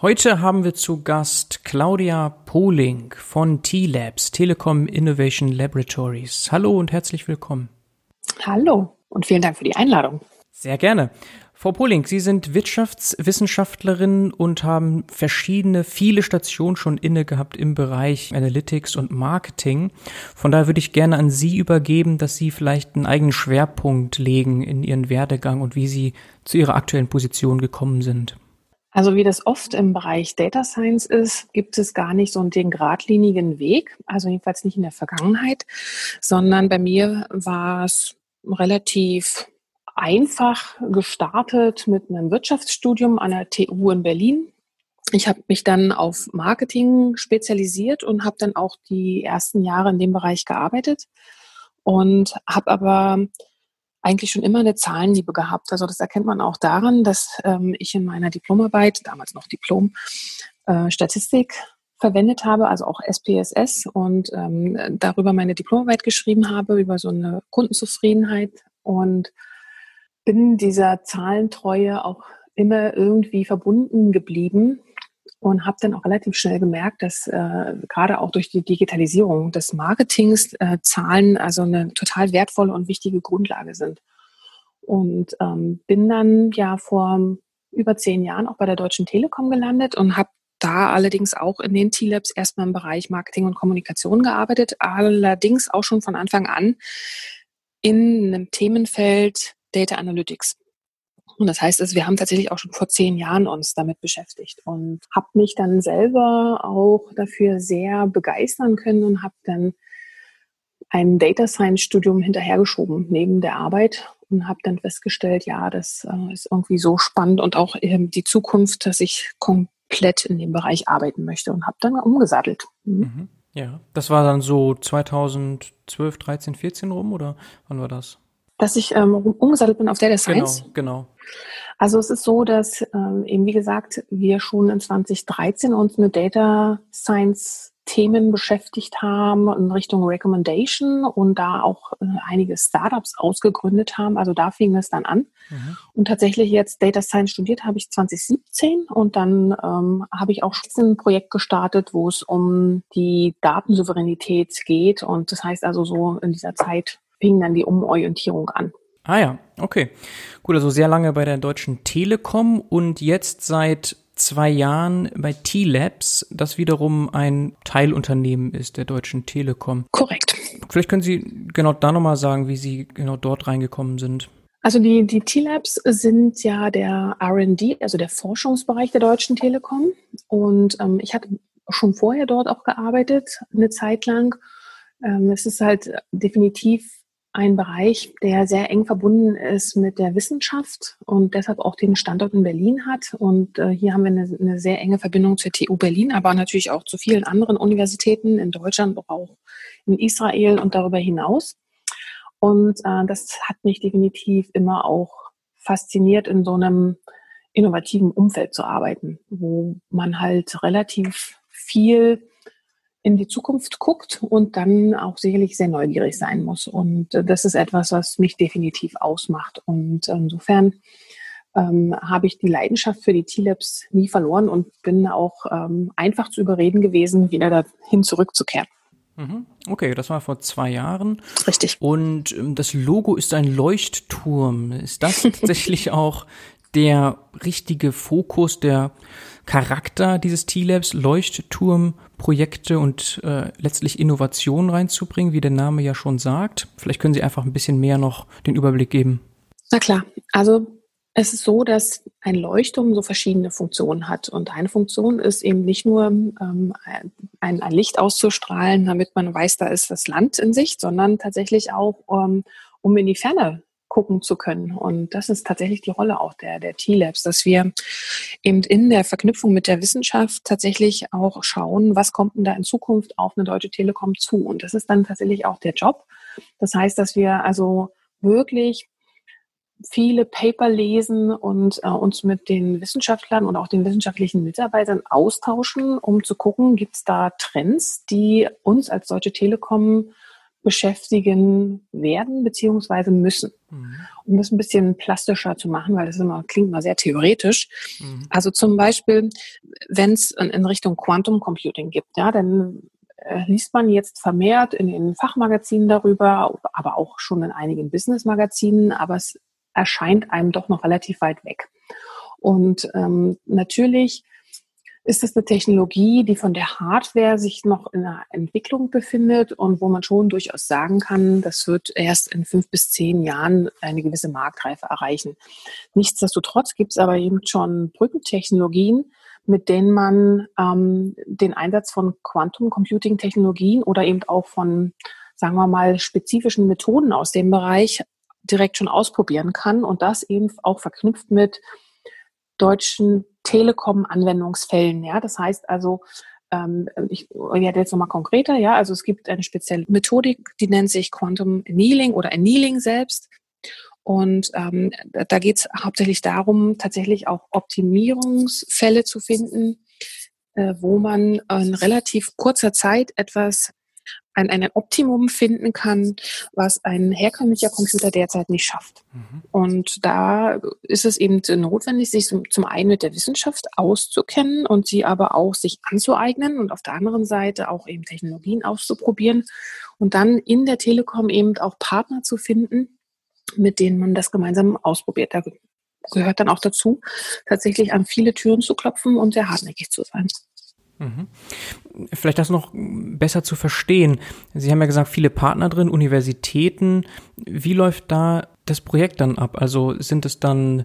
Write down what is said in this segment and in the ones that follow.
Heute haben wir zu Gast Claudia Poling von T-Labs, Telekom Innovation Laboratories. Hallo und herzlich willkommen. Hallo und vielen Dank für die Einladung. Sehr gerne. Frau Poling, Sie sind Wirtschaftswissenschaftlerin und haben verschiedene, viele Stationen schon inne gehabt im Bereich Analytics und Marketing. Von daher würde ich gerne an Sie übergeben, dass Sie vielleicht einen eigenen Schwerpunkt legen in Ihren Werdegang und wie Sie zu Ihrer aktuellen Position gekommen sind. Also wie das oft im Bereich Data Science ist, gibt es gar nicht so den geradlinigen Weg, also jedenfalls nicht in der Vergangenheit, sondern bei mir war es relativ einfach gestartet mit einem Wirtschaftsstudium an der TU in Berlin. Ich habe mich dann auf Marketing spezialisiert und habe dann auch die ersten Jahre in dem Bereich gearbeitet und habe aber eigentlich schon immer eine Zahlenliebe gehabt. Also das erkennt man auch daran, dass ähm, ich in meiner Diplomarbeit, damals noch Diplom, äh, Statistik verwendet habe, also auch SPSS und ähm, darüber meine Diplomarbeit geschrieben habe, über so eine Kundenzufriedenheit und bin dieser Zahlentreue auch immer irgendwie verbunden geblieben und habe dann auch relativ schnell gemerkt, dass äh, gerade auch durch die Digitalisierung des Marketings äh, Zahlen also eine total wertvolle und wichtige Grundlage sind. Und ähm, bin dann ja vor über zehn Jahren auch bei der Deutschen Telekom gelandet und habe da allerdings auch in den T-Labs erstmal im Bereich Marketing und Kommunikation gearbeitet, allerdings auch schon von Anfang an in einem Themenfeld Data Analytics. Und das heißt, also wir haben tatsächlich auch schon vor zehn Jahren uns damit beschäftigt und habe mich dann selber auch dafür sehr begeistern können und habe dann ein Data Science Studium hinterhergeschoben neben der Arbeit und habe dann festgestellt, ja, das äh, ist irgendwie so spannend und auch ähm, die Zukunft, dass ich komplett in dem Bereich arbeiten möchte und habe dann umgesattelt. Mhm. Mhm. Ja, das war dann so 2012, 13, 14 rum oder wann war das? Dass ich ähm, umgesattelt bin auf Data Science. Genau, genau. Also es ist so, dass ähm, eben wie gesagt wir schon in 2013 uns mit Data Science Themen beschäftigt haben in Richtung Recommendation und da auch äh, einige Startups ausgegründet haben. Also da fing es dann an. Mhm. Und tatsächlich jetzt Data Science studiert habe ich 2017 und dann ähm, habe ich auch ein Projekt gestartet, wo es um die Datensouveränität geht. Und das heißt also so in dieser Zeit fing dann die Umorientierung an. Ah ja, okay. Gut, also sehr lange bei der Deutschen Telekom und jetzt seit zwei Jahren bei T-Labs, das wiederum ein Teilunternehmen ist der Deutschen Telekom. Korrekt. Vielleicht können Sie genau da nochmal sagen, wie Sie genau dort reingekommen sind. Also die, die T-Labs sind ja der RD, also der Forschungsbereich der Deutschen Telekom. Und ähm, ich hatte schon vorher dort auch gearbeitet, eine Zeit lang. Ähm, es ist halt definitiv ein Bereich, der sehr eng verbunden ist mit der Wissenschaft und deshalb auch den Standort in Berlin hat. Und äh, hier haben wir eine, eine, sehr enge Verbindung zur TU Berlin, aber natürlich auch zu vielen anderen Universitäten in Deutschland, auch in Israel und darüber hinaus. Und äh, das hat mich definitiv immer auch fasziniert, in so einem innovativen Umfeld zu arbeiten, wo man halt relativ viel in die Zukunft guckt und dann auch sicherlich sehr neugierig sein muss. Und äh, das ist etwas, was mich definitiv ausmacht. Und insofern ähm, habe ich die Leidenschaft für die T-Labs nie verloren und bin auch ähm, einfach zu überreden gewesen, wieder dahin zurückzukehren. Mhm. Okay, das war vor zwei Jahren. Richtig. Und ähm, das Logo ist ein Leuchtturm. Ist das tatsächlich auch der richtige Fokus, der Charakter dieses T-Labs, Leuchtturmprojekte und äh, letztlich Innovationen reinzubringen, wie der Name ja schon sagt. Vielleicht können Sie einfach ein bisschen mehr noch den Überblick geben. Na klar, also es ist so, dass ein Leuchtturm so verschiedene Funktionen hat. Und eine Funktion ist eben nicht nur ähm, ein, ein, Licht auszustrahlen, damit man weiß, da ist das Land in Sicht, sondern tatsächlich auch, ähm, um in die Ferne gucken zu können. Und das ist tatsächlich die Rolle auch der, der T-Labs, dass wir eben in der Verknüpfung mit der Wissenschaft tatsächlich auch schauen, was kommt denn da in Zukunft auf eine Deutsche Telekom zu. Und das ist dann tatsächlich auch der Job. Das heißt, dass wir also wirklich viele Paper lesen und äh, uns mit den Wissenschaftlern und auch den wissenschaftlichen Mitarbeitern austauschen, um zu gucken, gibt es da Trends, die uns als Deutsche Telekom beschäftigen werden beziehungsweise müssen. Mhm. Um das ein bisschen plastischer zu machen, weil das immer, klingt mal sehr theoretisch. Mhm. Also zum Beispiel, wenn es in, in, Richtung Quantum Computing gibt, ja, dann äh, liest man jetzt vermehrt in den Fachmagazinen darüber, aber auch schon in einigen Business-Magazinen, aber es erscheint einem doch noch relativ weit weg. Und ähm, natürlich ist es eine Technologie, die von der Hardware sich noch in der Entwicklung befindet und wo man schon durchaus sagen kann, das wird erst in fünf bis zehn Jahren eine gewisse Marktreife erreichen. Nichtsdestotrotz gibt es aber eben schon Brückentechnologien, mit denen man ähm, den Einsatz von Quantum Computing Technologien oder eben auch von, sagen wir mal, spezifischen Methoden aus dem Bereich direkt schon ausprobieren kann und das eben auch verknüpft mit deutschen Telekom-Anwendungsfällen. Ja, das heißt also, ähm, ich werde jetzt nochmal konkreter, ja, also es gibt eine spezielle Methodik, die nennt sich Quantum Annealing oder Annealing selbst. Und ähm, da geht es hauptsächlich darum, tatsächlich auch Optimierungsfälle zu finden, äh, wo man in relativ kurzer Zeit etwas ein, ein Optimum finden kann, was ein herkömmlicher Computer derzeit nicht schafft. Mhm. Und da ist es eben notwendig, sich zum einen mit der Wissenschaft auszukennen und sie aber auch sich anzueignen und auf der anderen Seite auch eben Technologien auszuprobieren und dann in der Telekom eben auch Partner zu finden, mit denen man das gemeinsam ausprobiert. Da gehört dann auch dazu, tatsächlich an viele Türen zu klopfen und sehr hartnäckig zu sein. Mhm. Vielleicht das noch besser zu verstehen. Sie haben ja gesagt, viele Partner drin, Universitäten. Wie läuft da das Projekt dann ab? Also sind es dann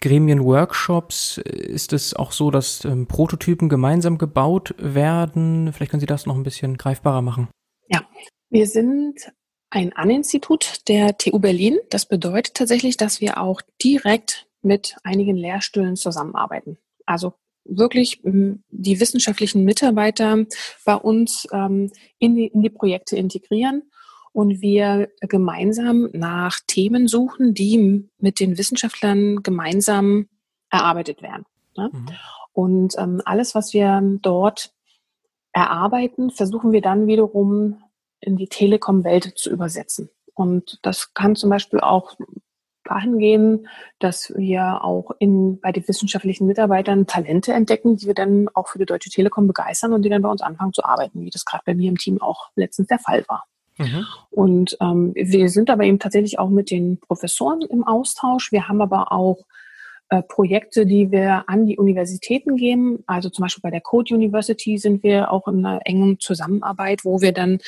Gremien-Workshops? Ist es auch so, dass ähm, Prototypen gemeinsam gebaut werden? Vielleicht können Sie das noch ein bisschen greifbarer machen. Ja, wir sind ein An-Institut der TU Berlin. Das bedeutet tatsächlich, dass wir auch direkt mit einigen Lehrstühlen zusammenarbeiten. Also wirklich ähm, die wissenschaftlichen Mitarbeiter bei uns ähm, in, die, in die Projekte integrieren und wir gemeinsam nach Themen suchen, die mit den Wissenschaftlern gemeinsam erarbeitet werden. Ne? Mhm. Und ähm, alles, was wir dort erarbeiten, versuchen wir dann wiederum in die Telekom-Welt zu übersetzen. Und das kann zum Beispiel auch dahin gehen, dass wir auch in, bei den wissenschaftlichen Mitarbeitern Talente entdecken, die wir dann auch für die Deutsche Telekom begeistern und die dann bei uns anfangen zu arbeiten, wie das gerade bei mir im Team auch letztens der Fall war. Mhm. Und ähm, wir sind aber eben tatsächlich auch mit den Professoren im Austausch. Wir haben aber auch äh, Projekte, die wir an die Universitäten geben. Also zum Beispiel bei der Code University sind wir auch in einer engen Zusammenarbeit, wo wir dann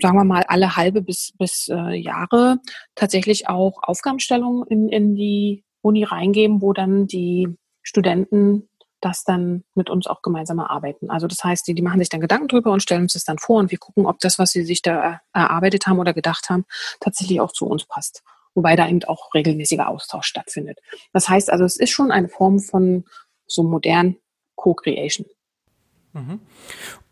sagen wir mal, alle halbe bis, bis äh, Jahre tatsächlich auch Aufgabenstellungen in, in die Uni reingeben, wo dann die Studenten das dann mit uns auch gemeinsam erarbeiten. Also das heißt, die, die machen sich dann Gedanken drüber und stellen uns das dann vor und wir gucken, ob das, was sie sich da erarbeitet haben oder gedacht haben, tatsächlich auch zu uns passt. Wobei da eben auch regelmäßiger Austausch stattfindet. Das heißt also, es ist schon eine Form von so modern Co-Creation. Mhm.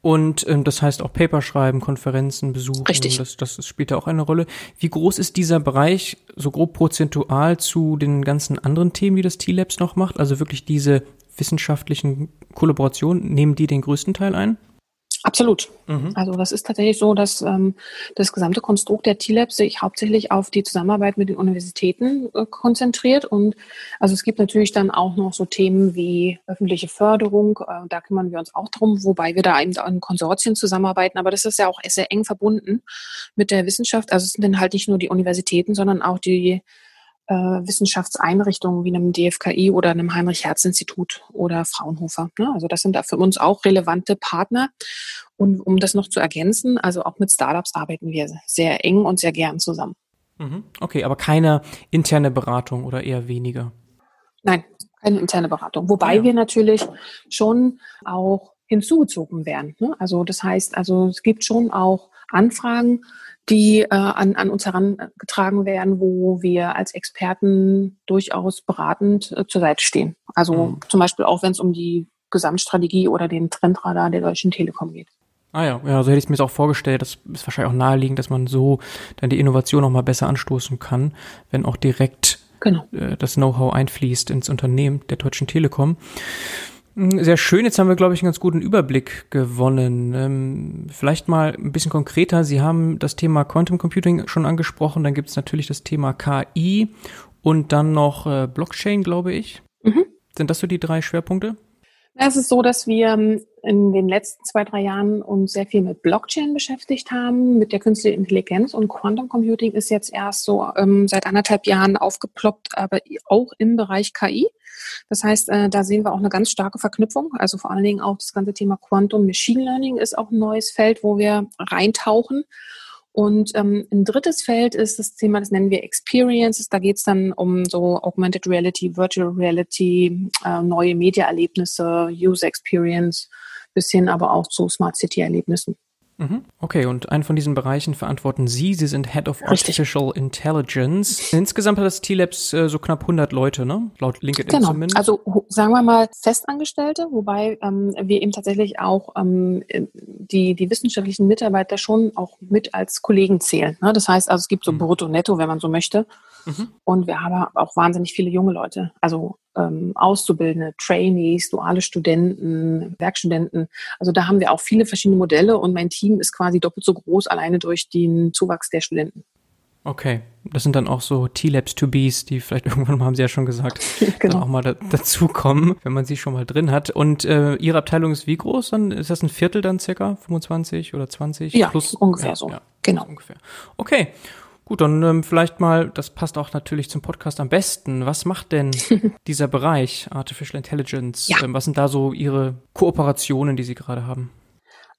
Und ähm, das heißt auch Paper schreiben, Konferenzen besuchen. Richtig. Das, das spielt da auch eine Rolle. Wie groß ist dieser Bereich so grob prozentual zu den ganzen anderen Themen, die das T-Labs noch macht? Also wirklich diese wissenschaftlichen Kollaborationen, nehmen die den größten Teil ein? Absolut. Mhm. Also das ist tatsächlich so, dass ähm, das gesamte Konstrukt der T-Labs sich hauptsächlich auf die Zusammenarbeit mit den Universitäten äh, konzentriert. Und also es gibt natürlich dann auch noch so Themen wie öffentliche Förderung. Äh, da kümmern wir uns auch drum, wobei wir da eben an Konsortien zusammenarbeiten. Aber das ist ja auch sehr eng verbunden mit der Wissenschaft. Also es sind dann halt nicht nur die Universitäten, sondern auch die äh, Wissenschaftseinrichtungen wie einem DFKI oder einem Heinrich-Herz-Institut oder Fraunhofer. Ne? Also das sind da für uns auch relevante Partner. Und um das noch zu ergänzen, also auch mit Startups arbeiten wir sehr eng und sehr gern zusammen. Mhm. Okay, aber keine interne Beratung oder eher weniger? Nein, keine interne Beratung. Wobei ja. wir natürlich schon auch hinzugezogen werden. Ne? Also das heißt, also es gibt schon auch Anfragen, die äh, an, an uns herangetragen werden, wo wir als Experten durchaus beratend äh, zur Seite stehen. Also mhm. zum Beispiel auch, wenn es um die Gesamtstrategie oder den Trendradar der Deutschen Telekom geht. Ah ja, ja, so hätte ich es mir auch vorgestellt. Das ist wahrscheinlich auch naheliegend, dass man so dann die Innovation noch mal besser anstoßen kann, wenn auch direkt genau. äh, das Know-how einfließt ins Unternehmen der Deutschen Telekom. Hm, sehr schön, jetzt haben wir, glaube ich, einen ganz guten Überblick gewonnen. Ähm, vielleicht mal ein bisschen konkreter. Sie haben das Thema Quantum Computing schon angesprochen. Dann gibt es natürlich das Thema KI und dann noch äh, Blockchain, glaube ich. Mhm. Sind das so die drei Schwerpunkte? Es ist so, dass wir ähm, in den letzten zwei, drei Jahren uns sehr viel mit Blockchain beschäftigt haben, mit der künstlichen Intelligenz und Quantum Computing ist jetzt erst so ähm, seit anderthalb Jahren aufgeploppt, aber auch im Bereich KI. Das heißt, äh, da sehen wir auch eine ganz starke Verknüpfung. Also vor allen Dingen auch das ganze Thema Quantum Machine Learning ist auch ein neues Feld, wo wir reintauchen. Und ähm, ein drittes Feld ist das Thema, das nennen wir Experiences. Da geht es dann um so Augmented Reality, Virtual Reality, äh, neue Media-Erlebnisse, User Experience, bis hin aber auch zu Smart City-Erlebnissen. Mhm. Okay, und einen von diesen Bereichen verantworten Sie. Sie sind Head of Richtig. Artificial Intelligence. Insgesamt hat das T-Labs äh, so knapp 100 Leute, ne? Laut LinkedIn genau. zumindest. Also sagen wir mal Festangestellte, wobei ähm, wir eben tatsächlich auch ähm, die, die wissenschaftlichen Mitarbeiter schon auch mit als Kollegen zählen. Ne? Das heißt also, es gibt so mhm. Brutto, Netto, wenn man so möchte. Mhm. Und wir haben auch wahnsinnig viele junge Leute, also ähm, Auszubildende, Trainees, duale Studenten, Werkstudenten. Also da haben wir auch viele verschiedene Modelle und mein Team ist quasi doppelt so groß, alleine durch den Zuwachs der Studenten. Okay, das sind dann auch so T-Labs to Bees, die vielleicht irgendwann mal, haben Sie ja schon gesagt, genau. dann auch mal da, dazukommen, wenn man sie schon mal drin hat. Und äh, Ihre Abteilung ist wie groß? Dann ist das ein Viertel dann circa, 25 oder 20? Ja, plus, ungefähr ja, so. Ja, genau. Ungefähr. Okay. Gut, dann ähm, vielleicht mal, das passt auch natürlich zum Podcast am besten. Was macht denn dieser Bereich Artificial Intelligence? Ja. Ähm, was sind da so Ihre Kooperationen, die Sie gerade haben?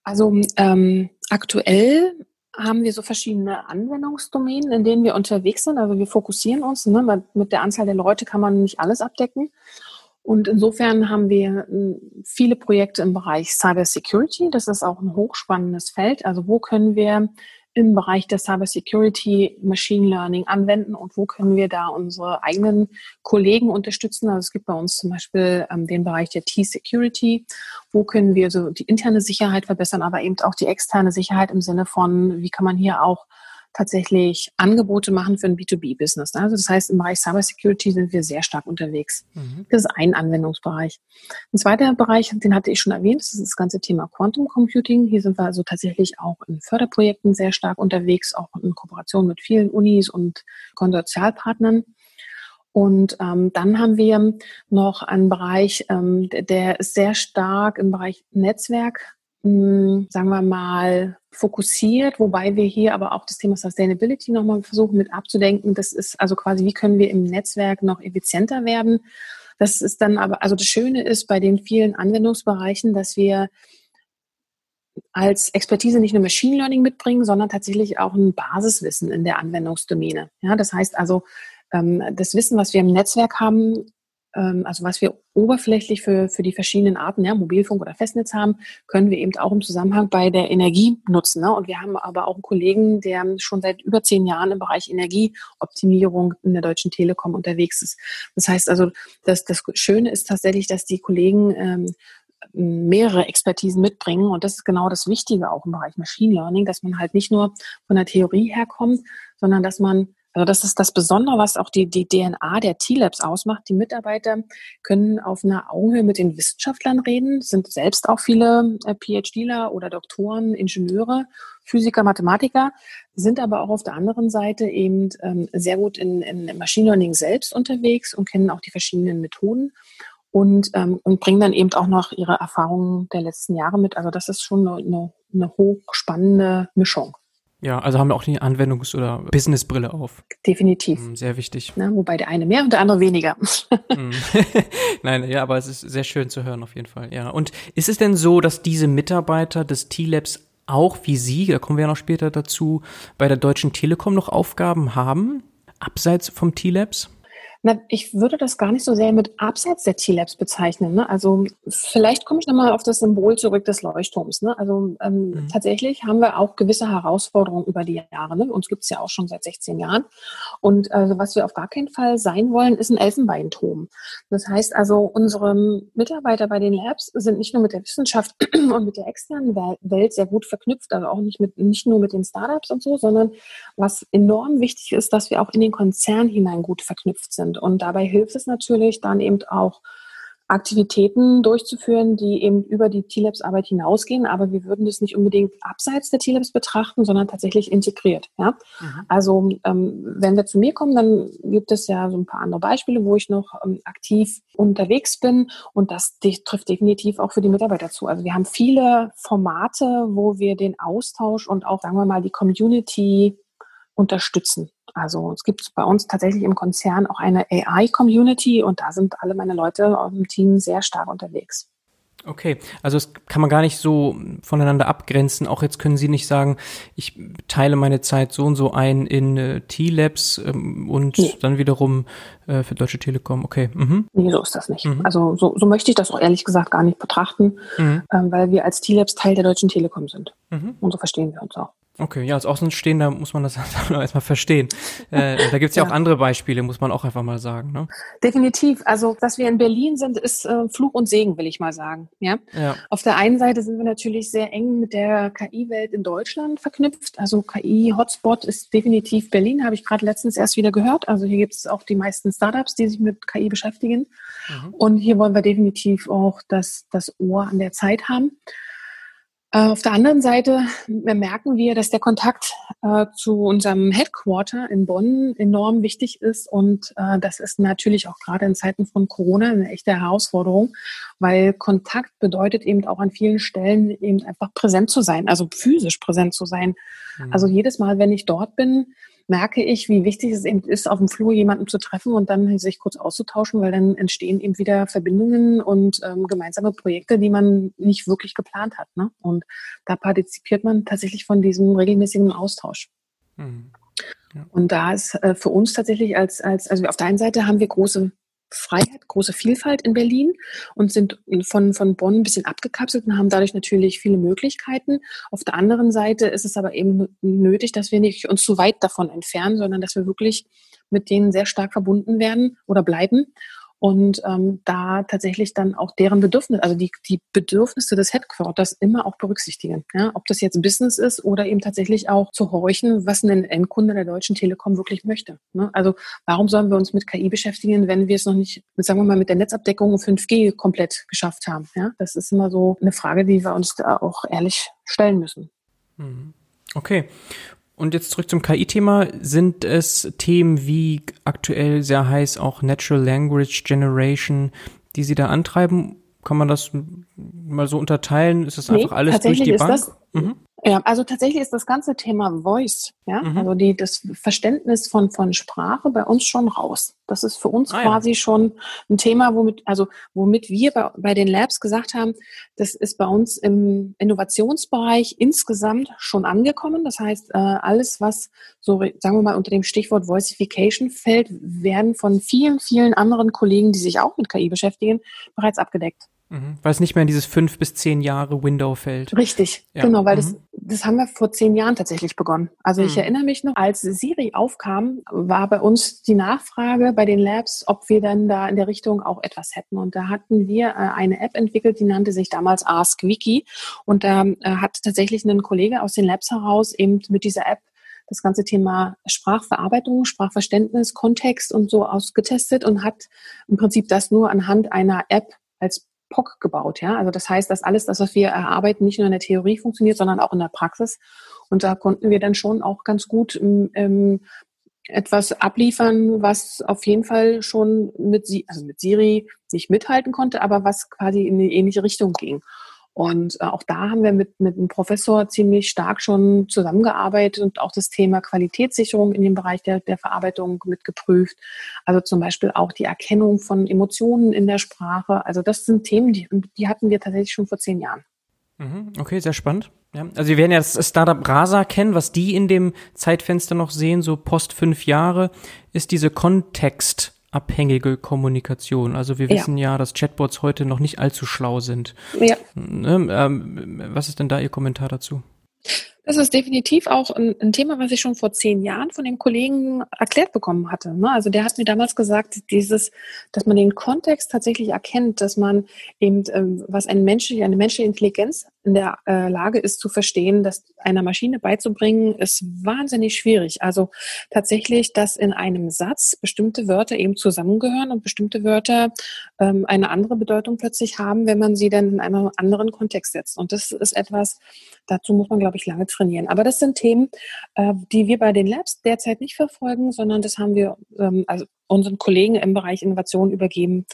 Also ähm, aktuell haben wir so verschiedene Anwendungsdomänen, in denen wir unterwegs sind. Also wir fokussieren uns. Ne? Mit der Anzahl der Leute kann man nicht alles abdecken. Und insofern haben wir hm, viele Projekte im Bereich Cyber Security. Das ist auch ein hochspannendes Feld. Also wo können wir im Bereich der Cyber Security Machine Learning anwenden und wo können wir da unsere eigenen Kollegen unterstützen. Also es gibt bei uns zum Beispiel ähm, den Bereich der T-Security. Wo können wir so die interne Sicherheit verbessern, aber eben auch die externe Sicherheit im Sinne von, wie kann man hier auch tatsächlich Angebote machen für ein B2B-Business. Also das heißt, im Bereich Cybersecurity sind wir sehr stark unterwegs. Mhm. Das ist ein Anwendungsbereich. Ein zweiter Bereich, den hatte ich schon erwähnt, das ist das ganze Thema Quantum Computing. Hier sind wir also tatsächlich auch in Förderprojekten sehr stark unterwegs, auch in Kooperation mit vielen Unis und Konsortialpartnern. Und ähm, dann haben wir noch einen Bereich, ähm, der ist sehr stark im Bereich Netzwerk hm, sagen wir mal, fokussiert, wobei wir hier aber auch das Thema Sustainability nochmal versuchen mit abzudenken. Das ist also quasi, wie können wir im Netzwerk noch effizienter werden? Das ist dann aber, also das Schöne ist bei den vielen Anwendungsbereichen, dass wir als Expertise nicht nur Machine Learning mitbringen, sondern tatsächlich auch ein Basiswissen in der Anwendungsdomäne. Ja, das heißt also, ähm, das Wissen, was wir im Netzwerk haben, also was wir oberflächlich für, für die verschiedenen Arten, ja, Mobilfunk oder Festnetz haben, können wir eben auch im Zusammenhang bei der Energie nutzen. Ne? Und wir haben aber auch einen Kollegen, der schon seit über zehn Jahren im Bereich Energieoptimierung in der Deutschen Telekom unterwegs ist. Das heißt also, das, das Schöne ist tatsächlich, dass die Kollegen ähm, mehrere Expertisen mitbringen. Und das ist genau das Wichtige auch im Bereich Machine Learning, dass man halt nicht nur von der Theorie herkommt, sondern dass man also das ist das Besondere, was auch die, die DNA der T-Labs ausmacht. Die Mitarbeiter können auf einer Augenhöhe mit den Wissenschaftlern reden, sind selbst auch viele äh, PhDler oder Doktoren, Ingenieure, Physiker, Mathematiker, sind aber auch auf der anderen Seite eben ähm, sehr gut in, in Machine Learning selbst unterwegs und kennen auch die verschiedenen Methoden und, ähm, und bringen dann eben auch noch ihre Erfahrungen der letzten Jahre mit. Also das ist schon eine, eine, eine hochspannende Mischung. Ja, also haben wir auch die Anwendungs- oder Businessbrille auf. Definitiv. Mm, sehr wichtig. Na, wobei der eine mehr und der andere weniger. Mm. Nein, ja, aber es ist sehr schön zu hören auf jeden Fall. Ja. Und ist es denn so, dass diese Mitarbeiter des T-Labs auch wie Sie, da kommen wir ja noch später dazu, bei der Deutschen Telekom noch Aufgaben haben, abseits vom T-Labs? Na, ich würde das gar nicht so sehr mit abseits der T-Labs bezeichnen. Ne? Also vielleicht komme ich nochmal auf das Symbol zurück des Leuchtturms. Ne? Also ähm, mhm. tatsächlich haben wir auch gewisse Herausforderungen über die Jahre. Ne? Uns gibt es ja auch schon seit 16 Jahren. Und also, was wir auf gar keinen Fall sein wollen, ist ein Elfenbeinturm. Das heißt also, unsere Mitarbeiter bei den Labs sind nicht nur mit der Wissenschaft und mit der externen Welt sehr gut verknüpft, also auch nicht, mit, nicht nur mit den Startups und so, sondern was enorm wichtig ist, dass wir auch in den Konzern hinein gut verknüpft sind sind. Und dabei hilft es natürlich dann eben auch, Aktivitäten durchzuführen, die eben über die T-Labs-Arbeit hinausgehen, aber wir würden das nicht unbedingt abseits der T-Labs betrachten, sondern tatsächlich integriert. Ja? Mhm. Also ähm, wenn wir zu mir kommen, dann gibt es ja so ein paar andere Beispiele, wo ich noch ähm, aktiv unterwegs bin und das trifft definitiv auch für die Mitarbeiter zu. Also wir haben viele Formate, wo wir den Austausch und auch, sagen wir mal, die Community unterstützen. Also es gibt bei uns tatsächlich im Konzern auch eine AI-Community und da sind alle meine Leute dem Team sehr stark unterwegs. Okay, also das kann man gar nicht so voneinander abgrenzen. Auch jetzt können Sie nicht sagen, ich teile meine Zeit so und so ein in äh, T-Labs ähm, und nee. dann wiederum äh, für Deutsche Telekom. Okay. Mhm. Nee, so ist das nicht. Mhm. Also so, so möchte ich das auch ehrlich gesagt gar nicht betrachten, mhm. ähm, weil wir als T-Labs Teil der Deutschen Telekom sind. Mhm. Und so verstehen wir uns auch. Okay, ja, als Außenstehender muss man das erstmal verstehen. Äh, da gibt's ja, ja, auch andere Beispiele, muss man auch einfach mal sagen. Ne? Definitiv. Also, dass wir in Berlin sind, ist äh, Fluch und Segen, will ich mal sagen. Ja? ja. Auf der einen Seite sind wir natürlich sehr eng mit der KI-Welt in Deutschland verknüpft. Also KI-Hotspot ist definitiv Berlin, habe ich gerade letztens erst wieder gehört. Also hier gibt es auch die meisten Startups, die sich mit KI beschäftigen. Mhm. Und hier wollen wir definitiv auch das, das Ohr an der Zeit haben. Äh, auf der anderen Seite merken wir, dass der Kontakt äh, zu unserem Headquarter in Bonn enorm wichtig ist und äh, das ist natürlich auch gerade in Zeiten von Corona eine echte Herausforderung, weil Kontakt bedeutet eben auch an vielen Stellen eben einfach präsent zu sein, also physisch präsent zu sein. Mhm. Also jedes Mal, wenn ich dort bin, merke ich, wie wichtig es eben ist, auf dem Flur jemanden zu treffen und dann sich kurz auszutauschen, weil dann entstehen eben wieder Verbindungen und ähm, gemeinsame Projekte, die man nicht wirklich geplant hat. Ne? Und da partizipiert man tatsächlich von diesem regelmäßigen Austausch. Mhm. Ja. Und da ist äh, für uns tatsächlich als, als, also auf der einen Seite haben wir große Freiheit, große Vielfalt in Berlin und sind von, von Bonn ein bisschen abgekapselt und haben dadurch natürlich viele Möglichkeiten. Auf der anderen Seite ist es aber eben nötig, dass wir nicht uns zu weit davon entfernen, sondern dass wir wirklich mit denen sehr stark verbunden werden oder bleiben und ähm, da tatsächlich dann auch deren Bedürfnisse, also die, die Bedürfnisse des Headquarters immer auch berücksichtigen. Ja? Ob das jetzt Business ist oder eben tatsächlich auch zu horchen, was ein Endkunde der Deutschen Telekom wirklich möchte. Ne? Also warum sollen wir uns mit KI beschäftigen, wenn wir es noch nicht, sagen wir mal, mit der Netzabdeckung 5G komplett geschafft haben? Ja? Das ist immer so eine Frage, die wir uns da auch ehrlich stellen müssen. Mhm. Okay. Und jetzt zurück zum KI-Thema. Sind es Themen wie aktuell sehr heiß auch Natural Language Generation, die Sie da antreiben? Kann man das mal so unterteilen? Ist das nee, einfach alles durch die Bank? Das, mhm. Ja, also tatsächlich ist das ganze Thema Voice, ja, mhm. also die, das Verständnis von, von Sprache bei uns schon raus. Das ist für uns ah, quasi ja. schon ein Thema, womit, also, womit wir bei, bei den Labs gesagt haben, das ist bei uns im Innovationsbereich insgesamt schon angekommen. Das heißt, äh, alles, was so, sagen wir mal, unter dem Stichwort Voicification fällt, werden von vielen, vielen anderen Kollegen, die sich auch mit KI beschäftigen, bereits abgedeckt. Mhm. Weil es nicht mehr in dieses fünf bis zehn Jahre Window fällt. Richtig, ja. genau, weil mhm. das, das haben wir vor zehn Jahren tatsächlich begonnen. Also mhm. ich erinnere mich noch, als Siri aufkam, war bei uns die Nachfrage bei den Labs, ob wir dann da in der Richtung auch etwas hätten. Und da hatten wir äh, eine App entwickelt, die nannte sich damals Ask Wiki. Und da äh, hat tatsächlich ein Kollege aus den Labs heraus eben mit dieser App das ganze Thema Sprachverarbeitung, Sprachverständnis, Kontext und so ausgetestet und hat im Prinzip das nur anhand einer App als POC gebaut. Ja? Also das heißt, dass alles das, was wir erarbeiten, nicht nur in der Theorie funktioniert, sondern auch in der Praxis. Und da konnten wir dann schon auch ganz gut ähm, etwas abliefern, was auf jeden Fall schon mit, also mit Siri nicht mithalten konnte, aber was quasi in eine ähnliche Richtung ging. Und äh, auch da haben wir mit, mit einem Professor ziemlich stark schon zusammengearbeitet und auch das Thema Qualitätssicherung in dem Bereich der, der Verarbeitung mitgeprüft. Also zum Beispiel auch die Erkennung von Emotionen in der Sprache. Also das sind Themen, die, die hatten wir tatsächlich schon vor zehn Jahren. Mhm, okay, sehr spannend. Ja, also wir werden ja das Startup Rasa kennen, was die in dem Zeitfenster noch sehen, so post fünf Jahre, ist diese Kontext abhängige Kommunikation. Also wir wissen ja, ja dass Chatbots heute noch nicht allzu schlau sind. Ja. Ne? Ähm, was ist denn da Ihr Kommentar dazu? Das ist definitiv auch ein, ein, Thema, was ich schon vor zehn Jahren von dem Kollegen erklärt bekommen hatte. Ne? Also der hat mir damals gesagt, dieses, dass man den Kontext tatsächlich erkennt, dass man eben, ähm, was ein menschliche, eine menschliche Intelligenz in der äh, Lage ist zu verstehen, dass einer Maschine beizubringen, ist wahnsinnig schwierig. Also tatsächlich, dass in einem Satz bestimmte Wörter eben zusammengehören und bestimmte Wörter ähm, eine andere Bedeutung plötzlich haben, wenn man sie dann in einem anderen Kontext setzt. Und das ist etwas, dazu muss man, glaube ich, lange trainieren. Aber das sind Themen, äh, die wir bei den Labs derzeit nicht verfolgen, sondern das haben wir ähm, also unseren Kollegen im Bereich Innovation übergeben,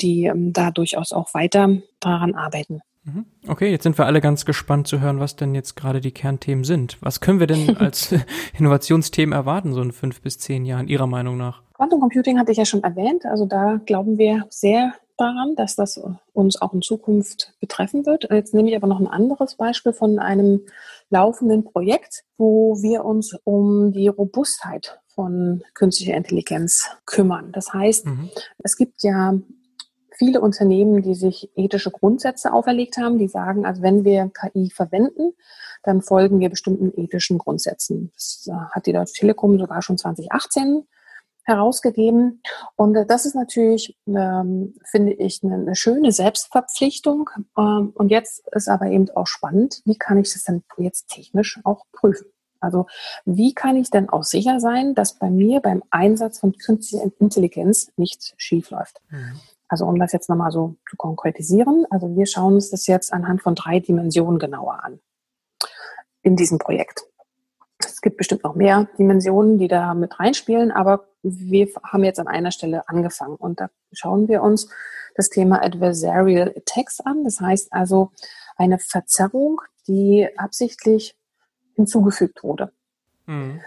die ähm, da durchaus auch weiter daran arbeiten. Mhm. Okay, jetzt sind wir alle ganz gespannt zu hören, was denn jetzt gerade die Kernthemen sind. Was können wir denn als Innovationsthemen erwarten, so in fünf bis zehn Jahren, Ihrer Meinung nach? Quantum Computing hatte ich ja schon erwähnt. Also da glauben wir sehr daran, dass das uns auch in Zukunft betreffen wird. Jetzt nehme ich aber noch ein anderes Beispiel von einem laufenden Projekt, wo wir uns um die Robustheit von künstlicher Intelligenz kümmern. Das heißt, mhm. es gibt ja viele Unternehmen, die sich ethische Grundsätze auferlegt haben, die sagen, also wenn wir KI verwenden, dann folgen wir bestimmten ethischen Grundsätzen. Das äh, hat die Deutsche Telekom sogar schon 2018 herausgegeben. Und äh, das ist natürlich, ähm, finde ich, eine, eine, schöne Selbstverpflichtung. Ähm, und jetzt ist aber eben auch spannend, wie kann ich das denn jetzt technisch auch prüfen? Also wie kann ich denn auch sicher sein, dass bei mir beim Einsatz von künstlicher Intelligenz nichts schief läuft? Mhm. Also um das jetzt nochmal so zu konkretisieren, also wir schauen uns das jetzt anhand von drei Dimensionen genauer an in diesem Projekt. Es gibt bestimmt noch mehr Dimensionen, die da mit reinspielen, aber wir haben jetzt an einer Stelle angefangen und da schauen wir uns das Thema Adversarial Attacks an. Das heißt also eine Verzerrung, die absichtlich hinzugefügt wurde. Mhm.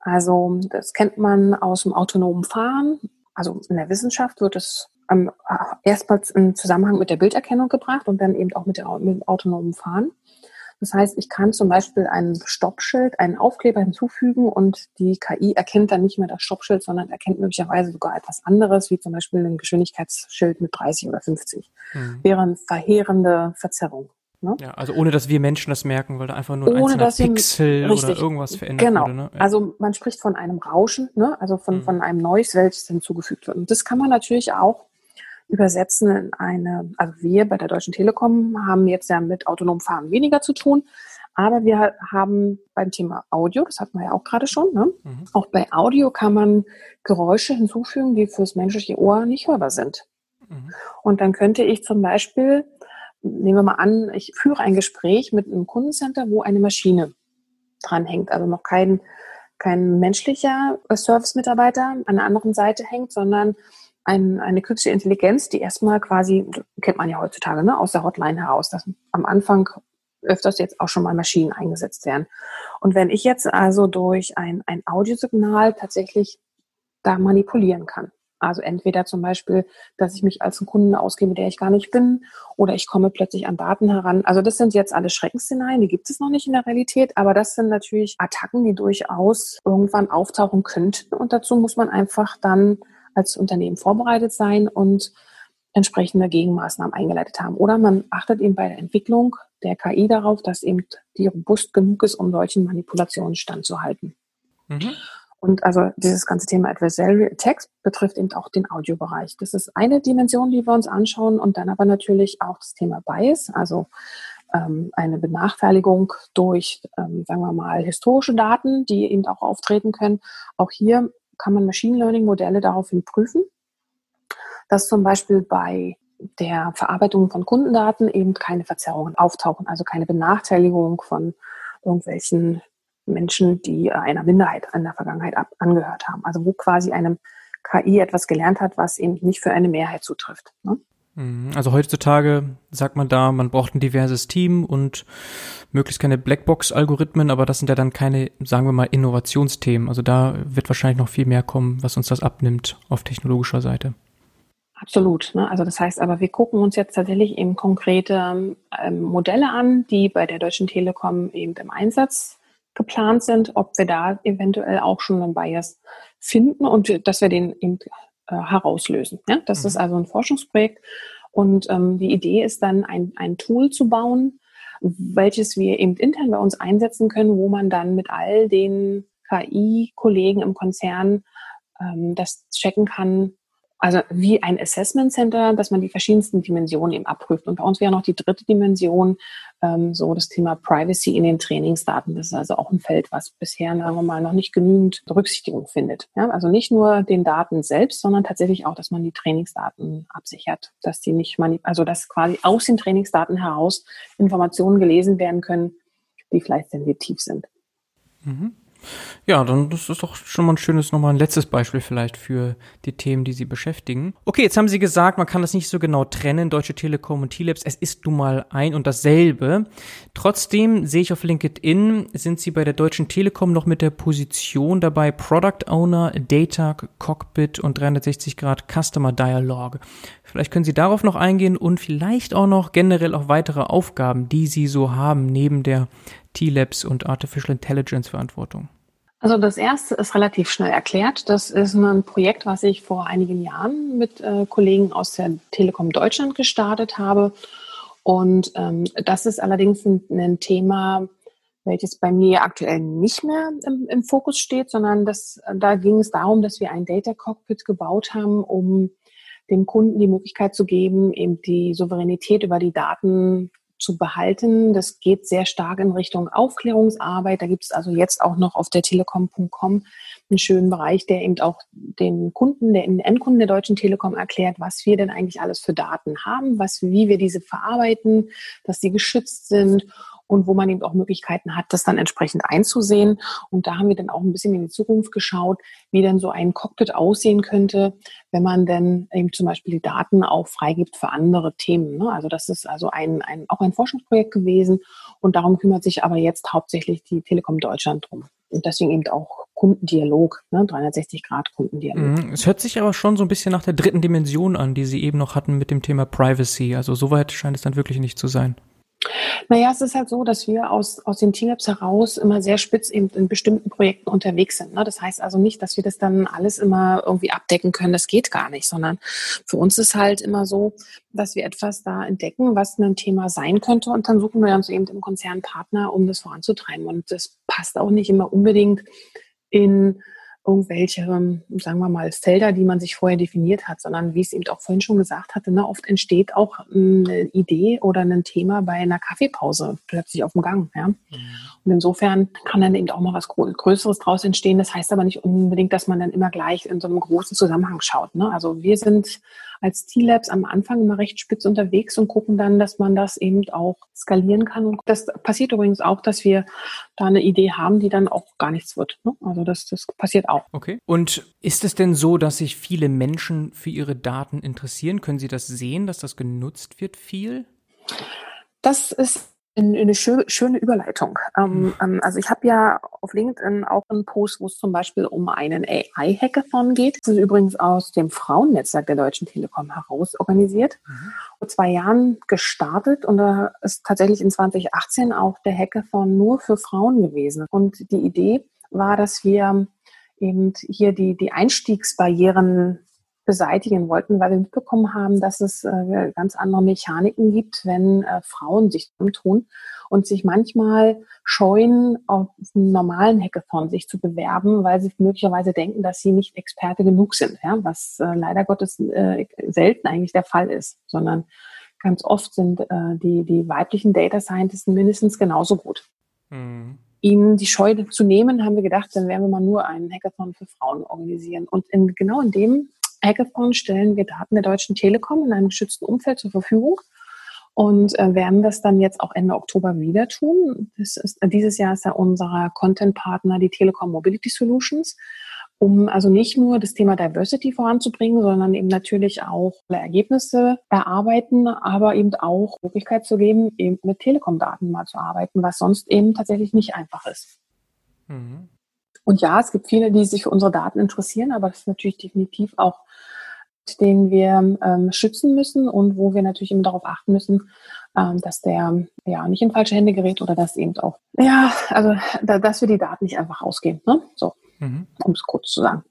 Also das kennt man aus dem autonomen Fahren. Also in der Wissenschaft wird es ähm, erstmals im Zusammenhang mit der Bilderkennung gebracht und dann eben auch mit, der, mit dem autonomen Fahren. Das heißt, ich kann zum Beispiel ein Stoppschild, einen Aufkleber hinzufügen und die KI erkennt dann nicht mehr das Stoppschild, sondern erkennt möglicherweise sogar etwas anderes, wie zum Beispiel ein Geschwindigkeitsschild mit 30 oder 50. Mhm. Wäre eine verheerende Verzerrung. Ne? Ja, also ohne dass wir Menschen das merken, weil da einfach nur ein ohne, Pixel richtig, oder irgendwas verändert genau. wurde. Ne? Ja. Also man spricht von einem Rauschen, ne? also von, mhm. von einem Noise, welches hinzugefügt wird. Und das kann man natürlich auch übersetzen in eine, also wir bei der Deutschen Telekom haben jetzt ja mit autonomem Fahren weniger zu tun, aber wir haben beim Thema Audio, das hatten wir ja auch gerade schon, ne? Mhm. auch bei Audio kann man Geräusche hinzufügen, die fürs menschliche Ohr nicht hörbar sind. Mhm. Und dann könnte ich zum Beispiel, nehmen wir mal an, ich führe ein Gespräch mit einem Kundencenter, wo eine Maschine dranhängt, also noch kein, kein menschlicher Service-Mitarbeiter an der anderen Seite hängt, sondern ein, eine künstliche Intelligenz, die erstmal quasi, kennt man ja heutzutage, ne, aus der Hotline heraus, dass am Anfang öfters jetzt auch schon mal Maschinen eingesetzt werden. Und wenn ich jetzt also durch ein, ein Audiosignal tatsächlich da manipulieren kann, also entweder zum Beispiel, dass ich mich als ein Kunden ausgebe, der ich gar nicht bin, oder ich komme plötzlich an Daten heran. Also das sind jetzt alle Schreckensszenarien, die gibt es noch nicht in der Realität, aber das sind natürlich Attacken, die durchaus irgendwann auftauchen könnten. Und dazu muss man einfach dann als Unternehmen vorbereitet sein und entsprechende Gegenmaßnahmen eingeleitet haben. Oder man achtet eben bei der Entwicklung der KI darauf, dass eben die robust genug ist, um solchen Manipulationen standzuhalten. Mhm. Und also dieses ganze Thema Adversarial Attacks betrifft eben auch den Audiobereich. Das ist eine Dimension, die wir uns anschauen und dann aber natürlich auch das Thema Bias, also ähm, eine Benachteiligung durch, ähm, sagen wir mal, historische Daten, die eben auch auftreten können. Auch hier kann man Machine Learning Modelle daraufhin prüfen, dass zum Beispiel bei der Verarbeitung von Kundendaten eben keine Verzerrungen auftauchen, also keine Benachteiligung von irgendwelchen Menschen, die einer Minderheit in der Vergangenheit angehört haben. Also wo quasi eine KI etwas gelernt hat, was eben nicht für eine Mehrheit zutrifft. Ne? Mhm. Also heutzutage sagt man da, man braucht ein diverses Team und möglichst keine Blackbox-Algorithmen, aber das sind ja dann keine, sagen wir mal, Innovationsthemen. Also da wird wahrscheinlich noch viel mehr kommen, was uns das abnimmt auf technologischer Seite. Absolut. Ne? Also das heißt aber, wir gucken uns jetzt tatsächlich eben konkrete ähm, Modelle an, die bei der Deutschen Telekom eben im Einsatz geplant sind, ob wir da eventuell auch schon einen Bias finden und dass wir den eben äh, herauslösen. Ja? Das mhm. ist also ein Forschungsprojekt. Und ähm, die Idee ist dann, ein, ein Tool zu bauen, welches wir eben intern bei uns einsetzen können, wo man dann mit all den KI-Kollegen im Konzern ähm, das checken kann, also wie ein Assessment Center, dass man die verschiedensten Dimensionen eben abprüft. Und bei uns wäre noch die dritte Dimension ähm, so das Thema Privacy in den Trainingsdaten. Das ist also auch ein Feld, was bisher, sagen wir mal, noch nicht genügend Berücksichtigung findet. Ja, also nicht nur den Daten selbst, sondern tatsächlich auch, dass man die Trainingsdaten absichert, dass die nicht, also dass quasi aus den Trainingsdaten heraus Informationen gelesen werden können, die vielleicht sensitiv sind. Mhm. Ja, dann das ist doch schon mal ein schönes, nochmal ein letztes Beispiel vielleicht für die Themen, die Sie beschäftigen. Okay, jetzt haben Sie gesagt, man kann das nicht so genau trennen, Deutsche Telekom und T-Labs. Es ist nun mal ein und dasselbe. Trotzdem sehe ich auf LinkedIn, sind Sie bei der Deutschen Telekom noch mit der Position dabei Product Owner, Data Cockpit und 360 Grad Customer Dialogue. Vielleicht können Sie darauf noch eingehen und vielleicht auch noch generell auch weitere Aufgaben, die Sie so haben, neben der T-Labs und Artificial Intelligence Verantwortung? Also das erste ist relativ schnell erklärt. Das ist ein Projekt, was ich vor einigen Jahren mit äh, Kollegen aus der Telekom Deutschland gestartet habe. Und ähm, das ist allerdings ein, ein, Thema, welches bei mir aktuell nicht mehr im, im Fokus steht, sondern das, da ging es darum, dass wir ein Data Cockpit gebaut haben, um dem Kunden die Möglichkeit zu geben, eben die Souveränität über die Daten zu behalten. Das geht sehr stark in Richtung Aufklärungsarbeit. Da gibt es also jetzt auch noch auf der telekom.com einen schönen Bereich, der eben auch den Kunden, den Endkunden der Deutschen Telekom erklärt, was wir denn eigentlich alles für Daten haben, was, wie wir diese verarbeiten, dass sie geschützt sind und wo man eben auch Möglichkeiten hat, das dann entsprechend einzusehen. Und da haben wir dann auch ein bisschen in die Zukunft geschaut, wie denn so ein Cockpit aussehen könnte, wenn man denn eben zum Beispiel die Daten auch freigibt für andere Themen. Ne? Also das ist also ein, ein, auch ein Forschungsprojekt gewesen und darum kümmert sich aber jetzt hauptsächlich die Telekom Deutschland drum. Und deswegen eben auch Kundendialog, ne? 360 Grad Kundendialog. Mhm. Es hört sich aber schon so ein bisschen nach der dritten Dimension an, die Sie eben noch hatten mit dem Thema Privacy. Also soweit scheint es dann wirklich nicht zu sein. Naja, es ist halt so, dass wir aus, aus den Teamlabs heraus immer sehr spitz eben in bestimmten Projekten unterwegs sind. Ne? Das heißt also nicht, dass wir das dann alles immer irgendwie abdecken können. Das geht gar nicht, sondern für uns ist halt immer so, dass wir etwas da entdecken, was ein Thema sein könnte und dann suchen wir uns eben im Konzern Partner, um das voranzutreiben. Und das passt auch nicht immer unbedingt in irgendwelche, sagen wir mal, Felder, die man sich vorher definiert hat, sondern wie ich es eben auch vorhin schon gesagt hatte, ne, oft entsteht auch eine Idee oder ein Thema bei einer Kaffeepause plötzlich auf dem Gang. Ja? Mhm. Und insofern kann dann eben auch mal was Größeres draus entstehen. Das heißt aber nicht unbedingt, dass man dann immer gleich in so einem großen Zusammenhang schaut. Ne? Also wir sind als T-Labs am Anfang immer recht spitz unterwegs und gucken dann, dass man das eben auch skalieren kann. Und das passiert übrigens auch, dass wir da eine Idee haben, die dann auch gar nichts wird. Ne? Also das, das passiert auch. Okay. Und ist es denn so, dass sich viele Menschen für ihre Daten interessieren? Können Sie das sehen, dass das genutzt wird viel? Das ist eine schöne Überleitung. Ähm, mhm. ähm, also ich habe ja auf LinkedIn auch einen Post, wo es zum Beispiel um einen AI-Hackathon geht. Das ist übrigens aus dem Frauennetzwerk der Deutschen Telekom heraus organisiert. Mhm. Vor zwei Jahren gestartet und da ist tatsächlich in 2018 auch der Hackathon nur für Frauen gewesen. Und die Idee war, dass wir eben hier die, die Einstiegsbarrieren beseitigen wollten, weil wir mitbekommen haben, dass es äh, ganz andere Mechaniken gibt, wenn äh, Frauen sich tun und sich manchmal scheuen, auf einem normalen Hackathon sich zu bewerben, weil sie möglicherweise denken, dass sie nicht Experte genug sind, ja? was äh, leider Gottes äh, selten eigentlich der Fall ist, sondern ganz oft sind äh, die, die weiblichen Data Scientists mindestens genauso gut. Mhm ihnen die Scheu zu nehmen, haben wir gedacht, dann werden wir mal nur einen Hackathon für Frauen organisieren. Und in, genau in dem Hackathon stellen wir Daten der Deutschen Telekom in einem geschützten Umfeld zur Verfügung und äh, werden das dann jetzt auch Ende Oktober wieder tun. Ist, äh, dieses Jahr ist ja unser Content-Partner die Telekom Mobility Solutions, um also nicht nur das Thema Diversity voranzubringen, sondern eben natürlich auch Ergebnisse erarbeiten, aber eben auch Möglichkeit zu geben, eben mit Telekom-Daten mal zu arbeiten, was sonst eben tatsächlich nicht einfach ist. Mhm. Und ja, es gibt viele, die sich für unsere Daten interessieren, aber das ist natürlich definitiv auch den wir ähm, schützen müssen und wo wir natürlich eben darauf achten müssen, ähm, dass der ja nicht in falsche Hände gerät oder dass eben auch, ja, also da, dass wir die Daten nicht einfach rausgeben, ne? So, mhm. um es kurz zu sagen.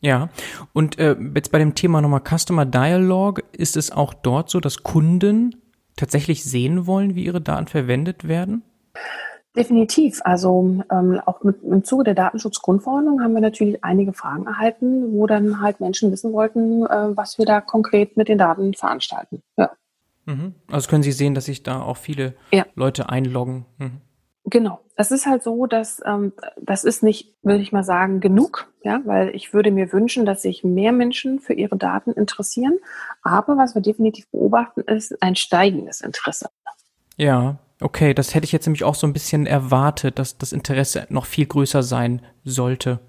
Ja, und äh, jetzt bei dem Thema nochmal Customer Dialog, ist es auch dort so, dass Kunden tatsächlich sehen wollen, wie ihre Daten verwendet werden? Definitiv. Also ähm, auch mit, im Zuge der Datenschutzgrundverordnung haben wir natürlich einige Fragen erhalten, wo dann halt Menschen wissen wollten, äh, was wir da konkret mit den Daten veranstalten. Ja. Mhm. Also können Sie sehen, dass sich da auch viele ja. Leute einloggen. Mhm. Genau. Es ist halt so, dass ähm, das ist nicht, würde ich mal sagen, genug, ja, weil ich würde mir wünschen, dass sich mehr Menschen für ihre Daten interessieren. Aber was wir definitiv beobachten, ist ein steigendes Interesse. Ja, okay, das hätte ich jetzt nämlich auch so ein bisschen erwartet, dass das Interesse noch viel größer sein sollte.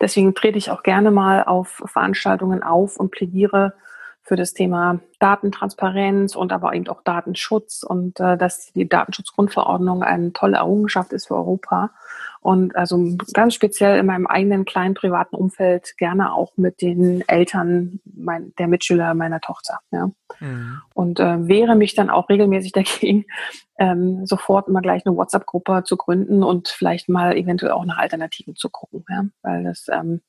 Deswegen trete ich auch gerne mal auf Veranstaltungen auf und plädiere für das Thema Datentransparenz und aber eben auch Datenschutz und äh, dass die Datenschutzgrundverordnung eine tolle Errungenschaft ist für Europa. Und also ganz speziell in meinem eigenen kleinen privaten Umfeld gerne auch mit den Eltern mein, der Mitschüler meiner Tochter. Ja. Mhm. Und äh, wehre mich dann auch regelmäßig dagegen, ähm, sofort immer gleich eine WhatsApp-Gruppe zu gründen und vielleicht mal eventuell auch nach Alternativen zu gucken. Ja. Weil das ähm,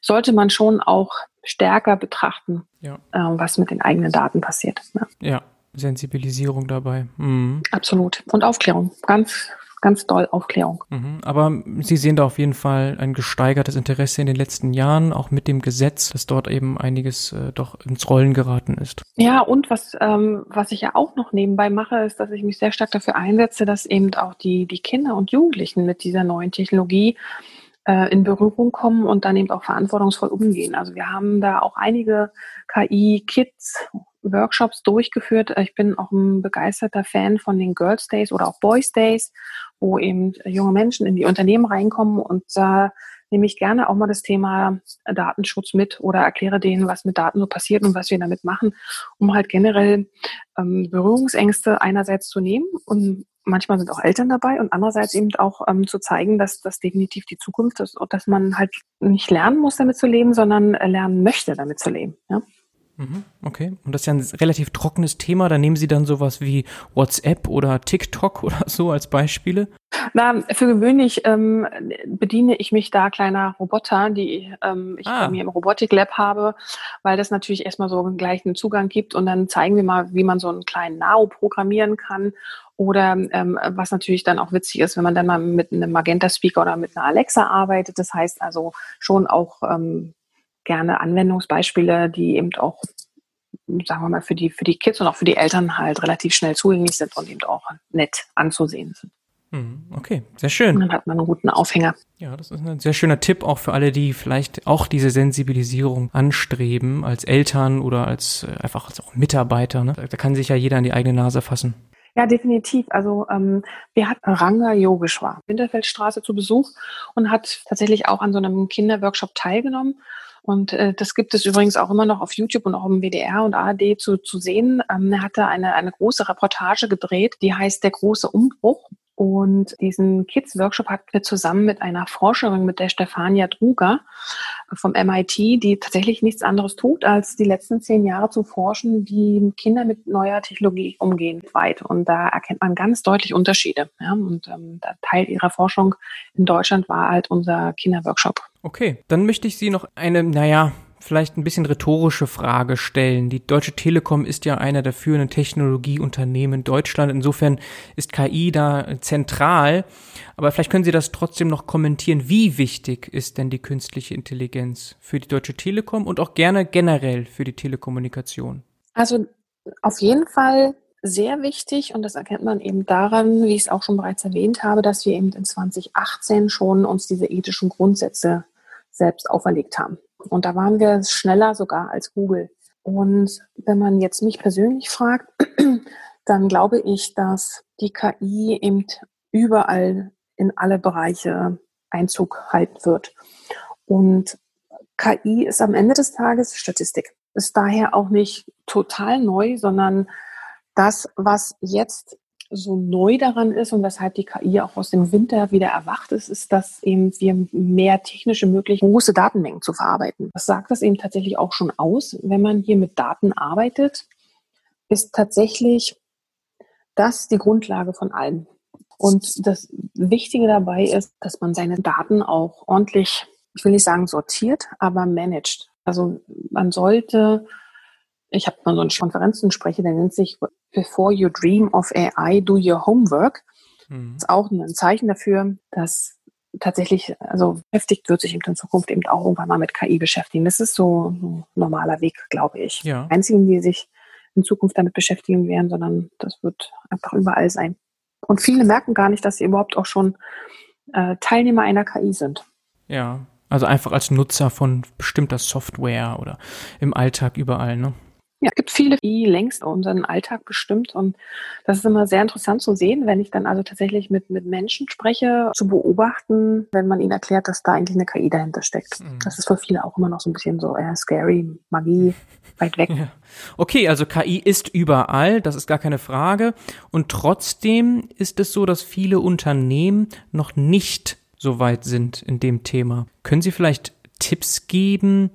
sollte man schon auch stärker betrachten, ja. äh, was mit den eigenen Daten passiert. Ja, ja Sensibilisierung dabei. Mhm. Absolut. Und Aufklärung. Ganz, ganz doll Aufklärung. Mhm. Aber Sie sehen da auf jeden Fall ein gesteigertes Interesse in den letzten Jahren, auch mit dem Gesetz, dass dort eben einiges äh, doch ins Rollen geraten ist. Ja, und was, ähm, was ich ja auch noch nebenbei mache, ist, dass ich mich sehr stark dafür einsetze, dass eben auch die, die Kinder und Jugendlichen mit dieser neuen Technologie äh, in Berührung kommen und dann eben auch verantwortungsvoll umgehen. Also wir haben da auch einige KI-Kids Workshops durchgeführt. Ich bin auch ein begeisterter Fan von den Girls Days oder auch Boys Days, wo eben junge Menschen in die Unternehmen reinkommen und da äh, nehme ich gerne auch mal das Thema Datenschutz mit oder erkläre denen, was mit Daten so passiert und was wir damit machen, um halt generell ähm, Berührungsängste einerseits zu nehmen und manchmal sind auch Eltern dabei und andererseits eben auch ähm, zu zeigen, dass das definitiv die Zukunft ist und dass man halt nicht lernen muss, damit zu leben, sondern lernen möchte, damit zu leben. Ja? Mhm, okay. Und das ist ja ein relativ trockenes Thema. Da nehmen Sie dann sowas wie WhatsApp oder TikTok oder so als Beispiele? Na, für gewöhnlich ähm, bediene ich mich da kleiner Roboter, die ähm, ich ah. bei mir im Robotik-Lab habe, weil das natürlich erstmal so einen gleichen Zugang gibt und dann zeigen wir mal, wie man so einen kleinen Nao programmieren kann oder ähm, was natürlich dann auch witzig ist, wenn man dann mal mit einem Magenta-Speaker oder mit einer Alexa arbeitet. Das heißt also schon auch ähm, gerne Anwendungsbeispiele, die eben auch, sagen wir mal, für die, für die Kids und auch für die Eltern halt relativ schnell zugänglich sind und eben auch nett anzusehen sind. Mhm, okay, sehr schön. Und dann hat man einen guten Aufhänger. Ja, das ist ein sehr schöner Tipp auch für alle, die vielleicht auch diese Sensibilisierung anstreben, als Eltern oder als äh, einfach als auch Mitarbeiter. Ne? Da kann sich ja jeder an die eigene Nase fassen. Ja, definitiv. Also ähm, wir hatten Ranga Yogeshwar, Winterfeldstraße zu Besuch und hat tatsächlich auch an so einem Kinderworkshop teilgenommen. Und äh, das gibt es übrigens auch immer noch auf YouTube und auch im WDR und ARD zu, zu sehen. Ähm, er hatte eine, eine große Reportage gedreht, die heißt Der große Umbruch. Und diesen Kids-Workshop hatten wir zusammen mit einer Forscherin, mit der Stefania Druger vom MIT, die tatsächlich nichts anderes tut, als die letzten zehn Jahre zu forschen, wie Kinder mit neuer Technologie umgehen weit. Und da erkennt man ganz deutlich Unterschiede. Ja? Und ähm, Teil ihrer Forschung in Deutschland war halt unser Kinderworkshop. Okay, dann möchte ich Sie noch eine, naja, vielleicht ein bisschen rhetorische Frage stellen. Die Deutsche Telekom ist ja einer der führenden Technologieunternehmen in Deutschland. Insofern ist KI da zentral. Aber vielleicht können Sie das trotzdem noch kommentieren. Wie wichtig ist denn die künstliche Intelligenz für die Deutsche Telekom und auch gerne generell für die Telekommunikation? Also auf jeden Fall sehr wichtig und das erkennt man eben daran, wie ich es auch schon bereits erwähnt habe, dass wir eben in 2018 schon uns diese ethischen Grundsätze selbst auferlegt haben. Und da waren wir schneller sogar als Google. Und wenn man jetzt mich persönlich fragt, dann glaube ich, dass die KI eben überall in alle Bereiche Einzug halten wird. Und KI ist am Ende des Tages Statistik. Ist daher auch nicht total neu, sondern das, was jetzt so neu daran ist und weshalb die KI auch aus dem Winter wieder erwacht ist, ist, dass eben wir mehr technische Möglichkeiten, große Datenmengen zu verarbeiten. Das sagt das eben tatsächlich auch schon aus. Wenn man hier mit Daten arbeitet, ist tatsächlich das die Grundlage von allem. Und das Wichtige dabei ist, dass man seine Daten auch ordentlich ich will nicht sagen sortiert, aber managed. Also man sollte, ich habe mal so eine Konferenzensprecher, der nennt sich Before you dream of AI, do your homework. Mhm. Das ist auch ein Zeichen dafür, dass tatsächlich, also beschäftigt wird sich in Zukunft eben auch irgendwann mal mit KI beschäftigen. Das ist so ein normaler Weg, glaube ich. Ja. Einzigen, die sich in Zukunft damit beschäftigen werden, sondern das wird einfach überall sein. Und viele merken gar nicht, dass sie überhaupt auch schon äh, Teilnehmer einer KI sind. Ja, also einfach als Nutzer von bestimmter Software oder im Alltag überall, ne? Ja, es gibt viele, die längst unseren Alltag bestimmt und das ist immer sehr interessant zu sehen, wenn ich dann also tatsächlich mit, mit Menschen spreche, zu beobachten, wenn man ihnen erklärt, dass da eigentlich eine KI dahinter steckt. Mhm. Das ist für viele auch immer noch so ein bisschen so eher scary, Magie, weit weg. Ja. Okay, also KI ist überall, das ist gar keine Frage und trotzdem ist es so, dass viele Unternehmen noch nicht so weit sind in dem Thema. Können Sie vielleicht Tipps geben,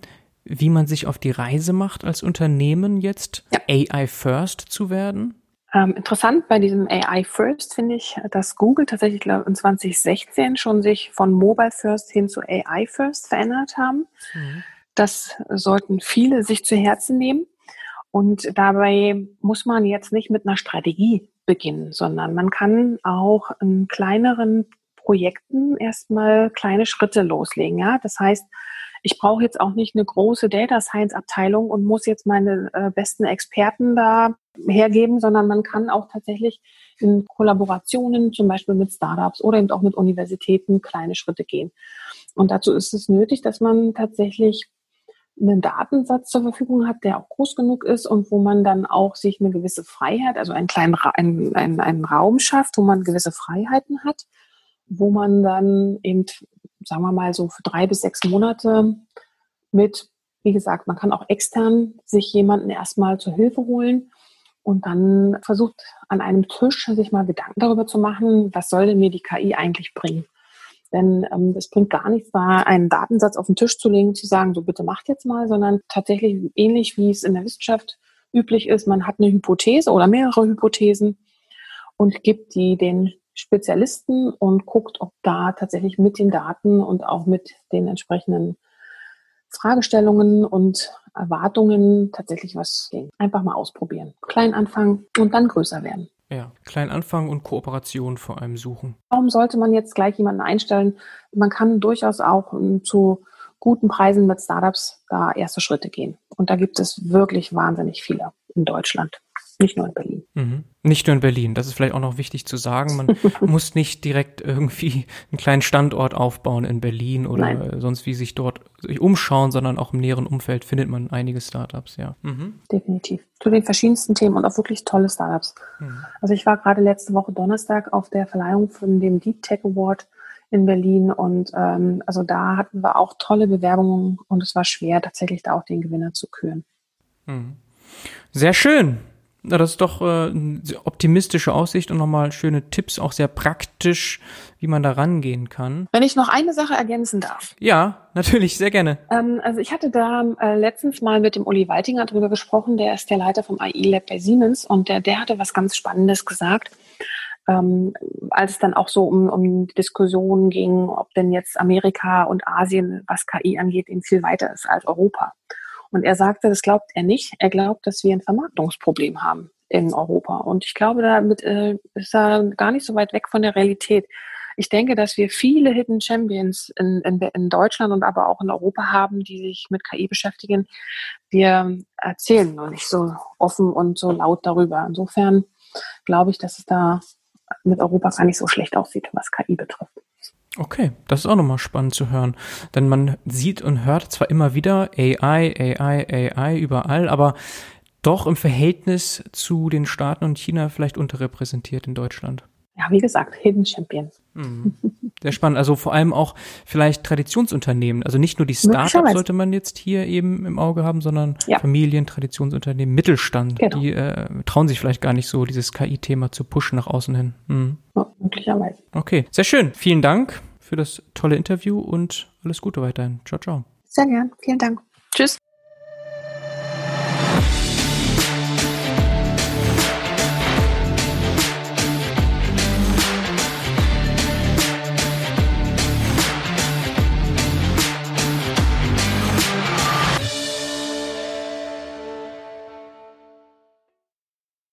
wie man sich auf die Reise macht als Unternehmen jetzt ja. AI First zu werden? Ähm, interessant bei diesem AI First finde ich, dass Google tatsächlich glaub, in 2016 schon sich von Mobile First hin zu AI First verändert haben. Mhm. Das sollten viele sich zu Herzen nehmen. Und dabei muss man jetzt nicht mit einer Strategie beginnen, sondern man kann auch in kleineren Projekten erstmal kleine Schritte loslegen. Ja, das heißt, ich brauche jetzt auch nicht eine große Data Science Abteilung und muss jetzt meine äh, besten Experten da hergeben, sondern man kann auch tatsächlich in Kollaborationen, zum Beispiel mit Startups oder eben auch mit Universitäten, kleine Schritte gehen. Und dazu ist es nötig, dass man tatsächlich einen Datensatz zur Verfügung hat, der auch groß genug ist und wo man dann auch sich eine gewisse Freiheit, also einen kleinen Ra einen, einen, einen Raum schafft, wo man gewisse Freiheiten hat, wo man dann eben sagen wir mal so für drei bis sechs Monate mit, wie gesagt, man kann auch extern sich jemanden erstmal zur Hilfe holen und dann versucht an einem Tisch sich mal Gedanken darüber zu machen, was soll denn mir die KI eigentlich bringen? Denn ähm, es bringt gar nichts, da einen Datensatz auf den Tisch zu legen, zu sagen, so bitte macht jetzt mal, sondern tatsächlich ähnlich wie es in der Wissenschaft üblich ist, man hat eine Hypothese oder mehrere Hypothesen und gibt die den Spezialisten und guckt, ob da tatsächlich mit den Daten und auch mit den entsprechenden Fragestellungen und Erwartungen tatsächlich was ging. Einfach mal ausprobieren. Klein anfangen und dann größer werden. Ja, klein anfangen und Kooperation vor allem suchen. Warum sollte man jetzt gleich jemanden einstellen? Man kann durchaus auch um, zu guten Preisen mit Startups da erste Schritte gehen. Und da gibt es wirklich wahnsinnig viele in Deutschland. Nicht nur in Berlin. Mhm. Nicht nur in Berlin. Das ist vielleicht auch noch wichtig zu sagen. Man muss nicht direkt irgendwie einen kleinen Standort aufbauen in Berlin oder Nein. sonst wie sich dort sich umschauen, sondern auch im näheren Umfeld findet man einige Startups, ja. Mhm. Definitiv. Zu den verschiedensten Themen und auch wirklich tolle Startups. Mhm. Also ich war gerade letzte Woche Donnerstag auf der Verleihung von dem Deep Tech Award in Berlin und ähm, also da hatten wir auch tolle Bewerbungen und es war schwer, tatsächlich da auch den Gewinner zu küren. Mhm. Sehr schön. Na, das ist doch äh, eine optimistische Aussicht und nochmal schöne Tipps, auch sehr praktisch, wie man da rangehen kann. Wenn ich noch eine Sache ergänzen darf. Ja, natürlich, sehr gerne. Ähm, also ich hatte da äh, letztens mal mit dem Uli Waltinger drüber gesprochen, der ist der Leiter vom AI Lab bei Siemens und der, der hatte was ganz Spannendes gesagt. Ähm, als es dann auch so um, um Diskussionen ging, ob denn jetzt Amerika und Asien, was KI angeht, eben viel weiter ist als Europa. Und er sagte, das glaubt er nicht. Er glaubt, dass wir ein Vermarktungsproblem haben in Europa. Und ich glaube, damit äh, ist er gar nicht so weit weg von der Realität. Ich denke, dass wir viele Hidden Champions in, in, in Deutschland und aber auch in Europa haben, die sich mit KI beschäftigen. Wir erzählen noch nicht so offen und so laut darüber. Insofern glaube ich, dass es da mit Europa gar nicht so schlecht aussieht, was KI betrifft. Okay, das ist auch nochmal spannend zu hören. Denn man sieht und hört zwar immer wieder AI, AI, AI überall, aber doch im Verhältnis zu den Staaten und China vielleicht unterrepräsentiert in Deutschland. Ja, wie gesagt, Hidden Champions. Mhm. Sehr spannend. Also vor allem auch vielleicht Traditionsunternehmen. Also nicht nur die Startups sollte man jetzt hier eben im Auge haben, sondern ja. Familien, Traditionsunternehmen, Mittelstand. Genau. Die äh, trauen sich vielleicht gar nicht so, dieses KI-Thema zu pushen nach außen hin. Mhm. Ja, möglicherweise. Okay, sehr schön. Vielen Dank für das tolle Interview und alles Gute weiterhin. Ciao, ciao. Sehr gern. Vielen Dank. Tschüss.